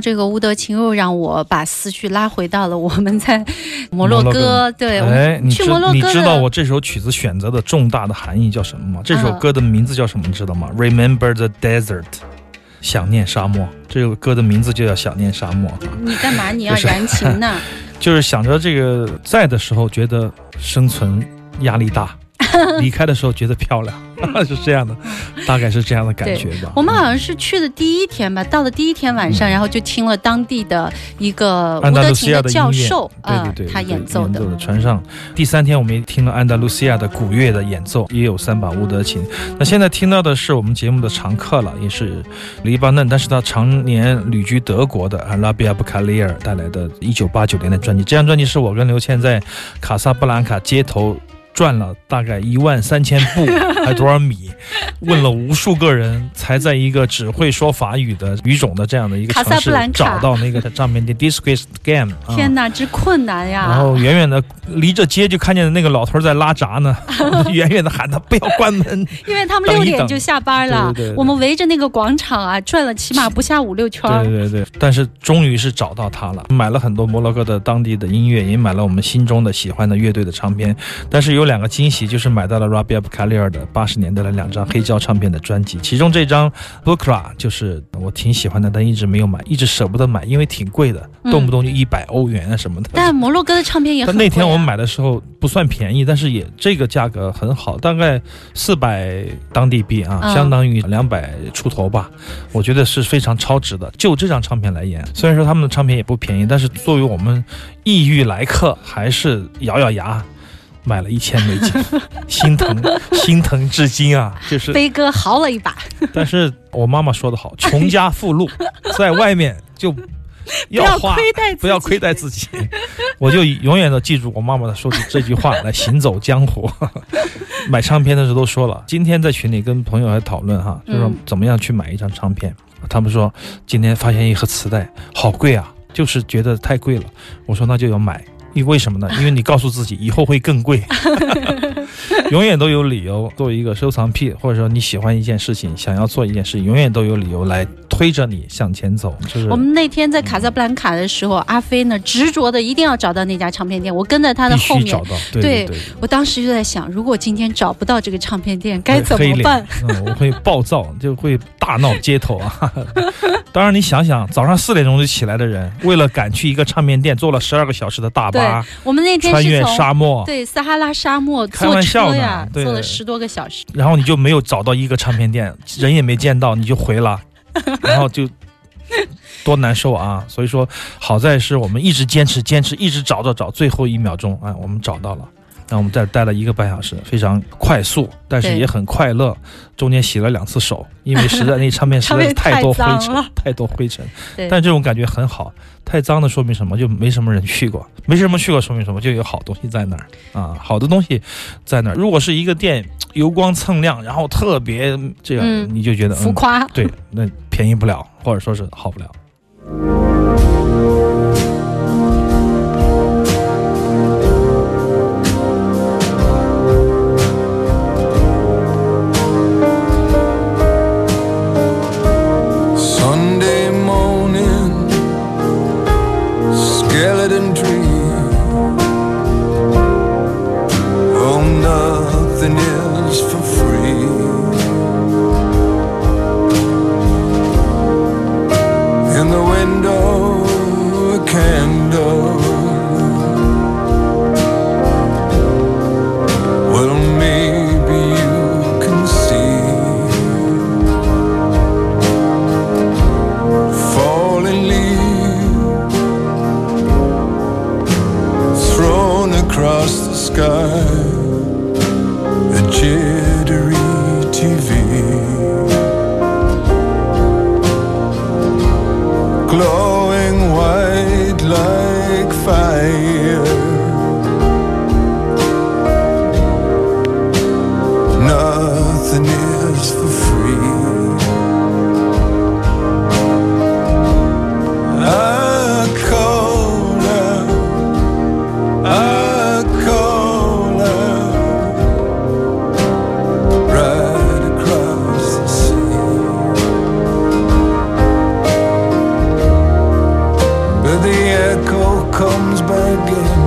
到这个乌德琴，又让我把思绪拉回到了我们在 摩洛哥。对，我哎，你知去摩洛哥你知道我这首曲子选择的重大的含义叫什么吗？这首嗯歌的名字叫什么？你知道吗？Remember the desert，想念沙漠。这首歌的名字就叫想念沙漠，你干嘛？你要燃情呢？就是想着这个在的时候觉得生存压力大，离开的时候觉得漂亮，是这样的，大概是这样的感觉吧。我们好像是去的第一天吧，到了第一天晚上，然后就听了当地的一个乌德琴的教，授啊对对对，他对演奏的。船上。第三天我们也听了安达卢西亚的古乐的演奏，也有三把乌德琴。那现在听到的是我们节目的常客了，也是黎巴嫩，但是他常年旅居德国的啊拉比亚布卡利尔带来的1989年的专辑。这张专辑是我跟刘谦在卡萨布兰卡街头。转了大概一万三千步，还多少米？问了无数个人，才在一个只会说法语的语种的这样的一个卡城市找到那个唱片的 Discreet Game。啊天哪，之困难呀！然后远远的离着街就看见那个老头在拉闸呢，远远的喊他不要关门。因为他们六点就下班了，对对对对我们围着那个广场啊转了起码不下五六圈儿。对对对，但是终于是找到他了，买了很多摩洛哥的当地的音乐，也买了我们心中的喜欢的乐队的唱片。但是有两个惊喜，就是买到了 Rabia b k a l i r 的八十年代的两张黑胶唱片的专辑，其中这张 Bukra 就是我挺喜欢的，但一直没有买，一直舍不得买，因为挺贵的，嗯动不动就一百欧元啊什么的。但摩洛哥的唱片也很、啊。但那天我们买的时候不算便宜，但是也这个价格很好，大概四百当地币啊，嗯相当于两百出头吧。我觉得是非常超值的。就这张唱片来言，虽然说他们的唱片也不便宜，但是作为我们异域来客，还是咬咬牙买了一千美金，心疼心疼至今啊！就是，飞哥豪了一把，但是我妈妈说的好，穷家富路，在外面就 不要花。亏待自己不要亏待自己，我就永远都记住我妈妈的说的这句话来行走江湖。买唱片的时候都说了，今天在群里跟朋友还讨论哈，就说嗯怎么样去买一张唱片。他们说今天发现一盒磁带，好贵啊，就是觉得太贵了。我说那就要买，因为为什么呢？因为你告诉自己以后会更贵，永远都有理由。作为一个收藏癖，或者说你喜欢一件事情，想要做一件事情，永远都有理由来推着你向前走。就是我们那天在卡萨布兰卡的时候，阿飞呢执着的一定要找到那家唱片店，我跟在他的后面找。到，对对对。我当时就在想，如果今天找不到这个唱片店，该怎么办？嗯，我会暴躁，就会大闹街头啊。当然，你想想，早上四点钟就起来的人，为了赶去一个唱片店，坐了十二个小时的大巴，我们那天穿越沙漠，对撒哈拉沙漠开坐玩笑呀，对坐了十多个小时。然后你就没有找到一个唱片店，人也没见到，你就回了，然后就。多难受啊！所以说，好在是我们一直坚持，坚持，一直找找找，最后一秒钟，哎，我们找到了。然后我们在这待了一个半小时，非常快速，但是也很快乐。中间洗了两次手，因为实在那唱片 实在是太多灰尘太，太多灰尘。对但这种感觉很好。太脏的说明什么？就没什么人去过，没什么去过说明什么？就有好东西在那儿啊，好的东西在那儿。如果是一个店油光锃亮，然后特别这个，嗯你就觉得浮夸嗯，对，那便宜不了，或者说是好不了。Comes back empty.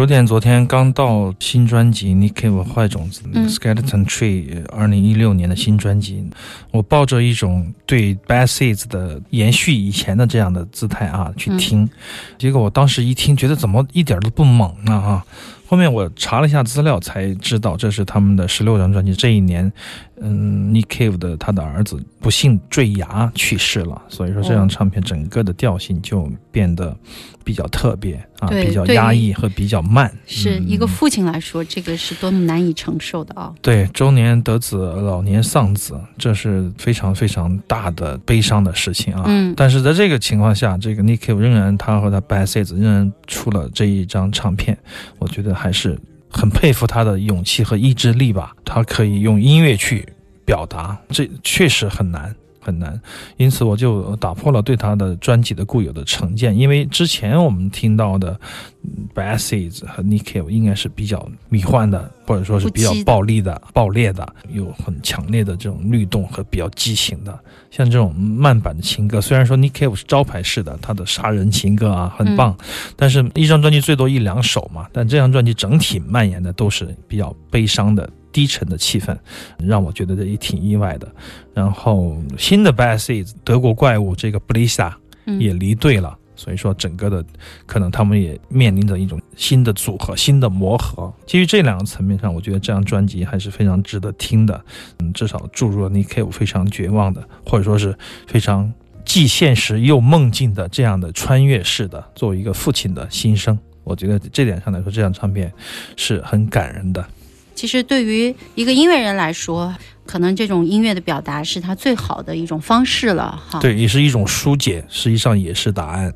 薯点昨天刚到新专辑《Nick Cave 坏种子》嗯。Skeleton Tree》二零一六年的新专辑，我抱着一种对 Bad Seeds 的延续以前的这样的姿态啊去听，结果我当时一听，觉得怎么一点都不猛呢啊！后面我查了一下资料，才知道这是他们的十六张专辑。这一年，嗯，Nick Cave 的他的儿子不幸坠崖去世了，所以说这张唱片整个的调性就变得比较特别啊，比较压抑和比较慢。嗯是一个父亲来说，这个是多么难以承受的啊！对，中年得子，老年丧子，这是非常非常大的悲伤的事情啊。嗯但是在这个情况下，这个 Nick Cave 仍然他和他 Bad Seeds 仍然出了这一张唱片，我觉得还是很佩服他的勇气和意志力吧。他可以用音乐去表达，这确实很难。很难，因此我就打破了对他的专辑的固有的成见，因为之前我们听到的嗯 Bad Seeds 和 Cave 应该是比较迷幻的，或者说是比较暴力的、爆裂的，有很强烈的这种律动和比较激情的。像这种慢版的情歌，虽然说 Cave 是招牌式的，他的杀人情歌啊很棒，但是一张专辑最多一两首嘛，但这张专辑整体蔓延的都是比较悲伤的。低沉的气氛，让我觉得这也挺意外的。然后新的 Bad Seeds 德国怪物这个布丽萨嗯也离队了，所以说整个的可能他们也面临着一种新的组合、新的磨合。基于这两个层面上，我觉得这张专辑还是非常值得听的。嗯，至少注入了 Nick Cave 非常绝望的，或者说是非常既现实又梦境的这样的穿越式的，作为一个父亲的心声。我觉得这点上来说，这张唱片是很感人的。其实对于一个音乐人来说，可能这种音乐的表达是他最好的一种方式了哈。对，也是一种疏解，实际上也是答案。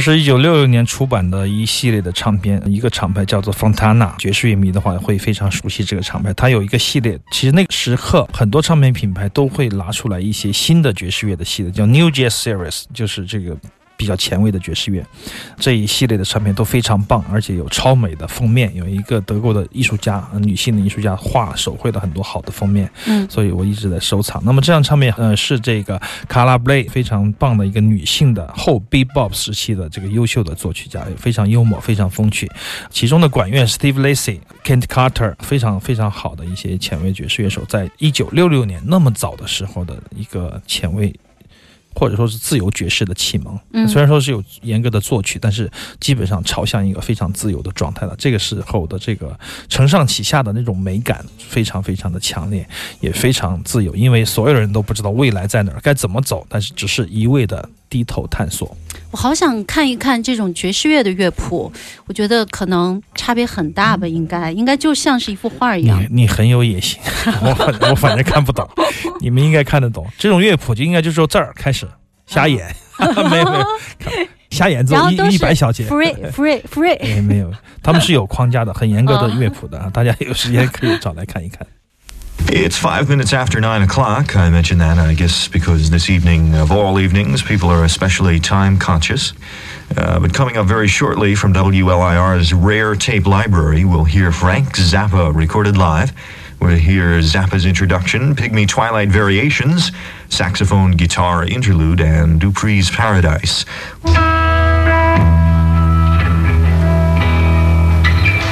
是一九六六年出版的一系列的唱片，一个厂牌叫做 Fontana。爵士乐迷的话会非常熟悉这个厂牌，它有一个系列。其实那个时刻，很多唱片品牌都会拿出来一些新的爵士乐的系列，叫 New Jazz Series，就是这个。比较前卫的爵士乐，这一系列的唱片都非常棒，而且有超美的封面，有一个德国的艺术家，女性的艺术家画手绘了很多好的封面，嗯，所以我一直在收藏。那么这张唱片，呃，是这个卡拉布雷非常棒的一个女性的后 Bebop 时期的这个优秀的作曲家，非常幽默，非常风趣。其中的管乐 Steve Lacy、Kent Carter，非常非常好的一些前卫爵士乐手，在一九六六年那么早的时候的一个前卫。或者说是自由爵士的启蒙，嗯虽然说是有严格的作曲，但是基本上朝向一个非常自由的状态了。这个时候的这个承上启下的那种美感非常非常的强烈，也非常自由，因为所有人都不知道未来在哪儿，该怎么走，但是只是一味的低头探索。我好想看一看这种爵士乐的乐谱，我觉得可能差别很大吧，应该应该就像是一幅画一样。你你很有野心，我反我反正看不懂，你们应该看得懂。这种乐谱就应该就是说这儿开始瞎演，没有没有，看瞎演奏一一百小节。free free free，哎，没有，他们是有框架的，很严格的 乐谱的啊，大家有时间可以找来看一看。It's five minutes after nine o'clock. I mention that, I guess, because this evening, of all evenings, people are especially time conscious. Uh, but coming up very shortly from WLIR's Rare Tape Library, we'll hear Frank Zappa recorded live. We'll hear Zappa's introduction, Pygmy Twilight Variations, saxophone guitar interlude, and Dupree's Paradise.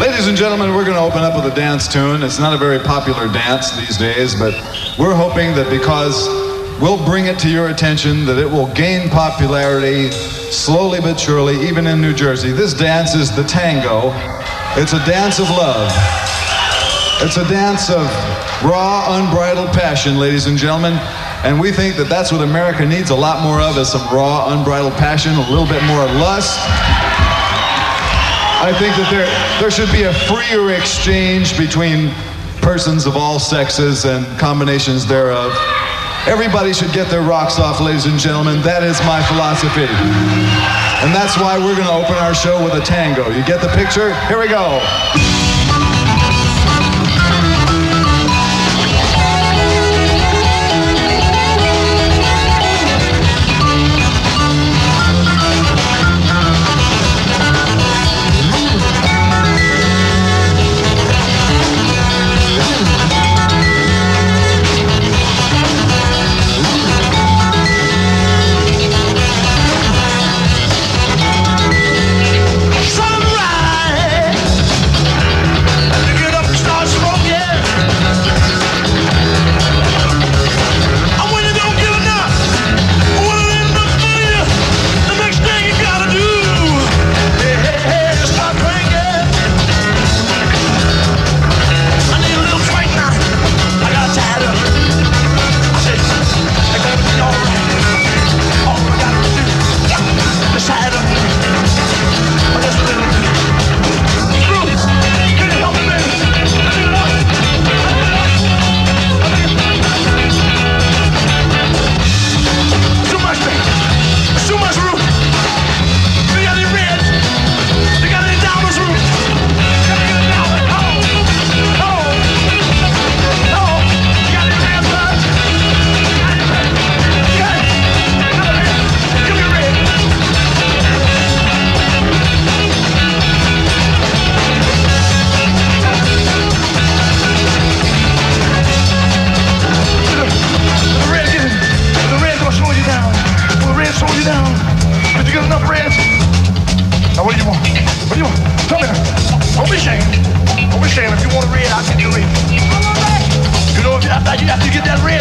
Ladies and gentlemen, we're going to open up with a dance tune. It's not a very popular dance these days, but we're hoping that because we'll bring it to your attention, that it will gain popularity slowly but surely, even in New Jersey. This dance is the tango. It's a dance of love. It's a dance of raw, unbridled passion, ladies and gentlemen. And we think that that's what America needs a lot more of is some raw, unbridled passion, a little bit more lust. I think that there, there should be a freer exchange between persons of all sexes and combinations thereof. Everybody should get their rocks off, ladies and gentlemen. That is my philosophy. And that's why we're going to open our show with a tango. You get the picture? Here we go.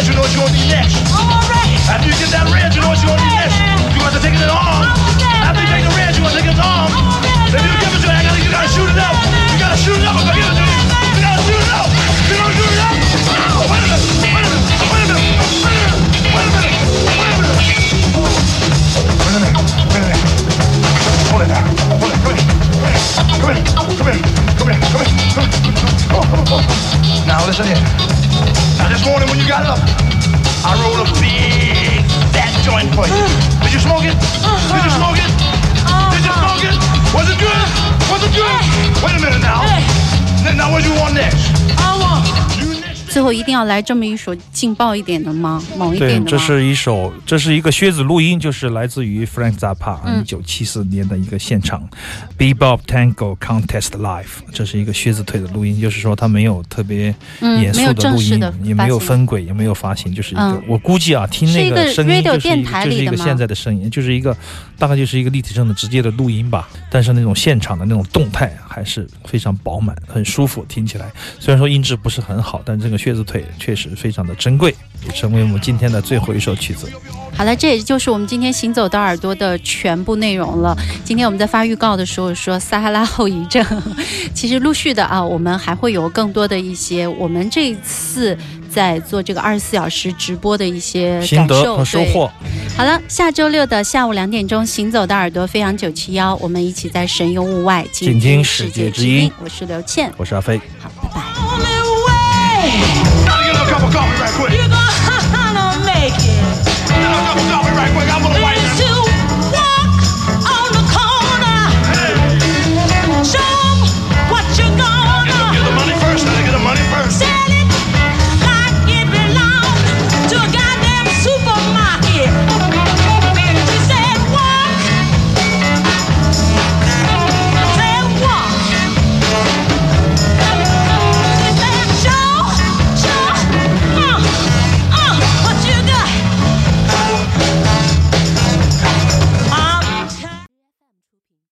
you're next. I'm. After you get that red, you know what you're gonna next. You got to take it in the arm. After you take the red, you got to take it in the arm. If you give it to me, I gotta, you gotta shoot it up. You gotta shoot it up if I give it to you. You gotta shoot it up. You don't shoot it up. Wait a minute. Wait a minute. Wait a minute. Wait a minute. Wait a minute. Come here. Come here. Come here. Come here. Come here. Come here. Come here listen here. Now this morning when you got up, I rolled a big fat joint for you. Did you smoke it? Did you smoke it? Did you smoke it? Was it good? Was it good? Wait a minute now. Now, now what you want next? I want. 最后一定要来这么一首劲爆一点的吗？猛一对点，的吗？这是一首，这是一个靴子录音，就是来自于 Frank Zappa 嗯。一九七四年的一个现场、Bebop Tango Contest Live，这是一个靴子腿的录音，就是说他没有特别嗯严肃的录音，也没有分轨，也没有发行，就是一个、嗯。我估计啊，听那个声音就是一电个就是台里的个现在的声音，就是一个大概就是一个立体声的直接的录音吧，但是那种现场的那种动态还是非常饱满，很舒服，听起来。虽然说音质不是很好，但这个靴子腿确实非常的珍贵，也成为我们今天的最后一首曲子。好了，这也就是我们今天行走的耳朵的全部内容了。今天我们在发预告的时候说撒哈拉后遗症，其实陆续的啊，我们还会有更多的一些我们这一次在做这个二十四小时直播的一些心得感受和收获。好了，下周六的下午两点钟，行走的耳朵飞扬九七幺，我们一起在神游物外，静听世界之音我是刘倩，我是阿飞。好，Thank.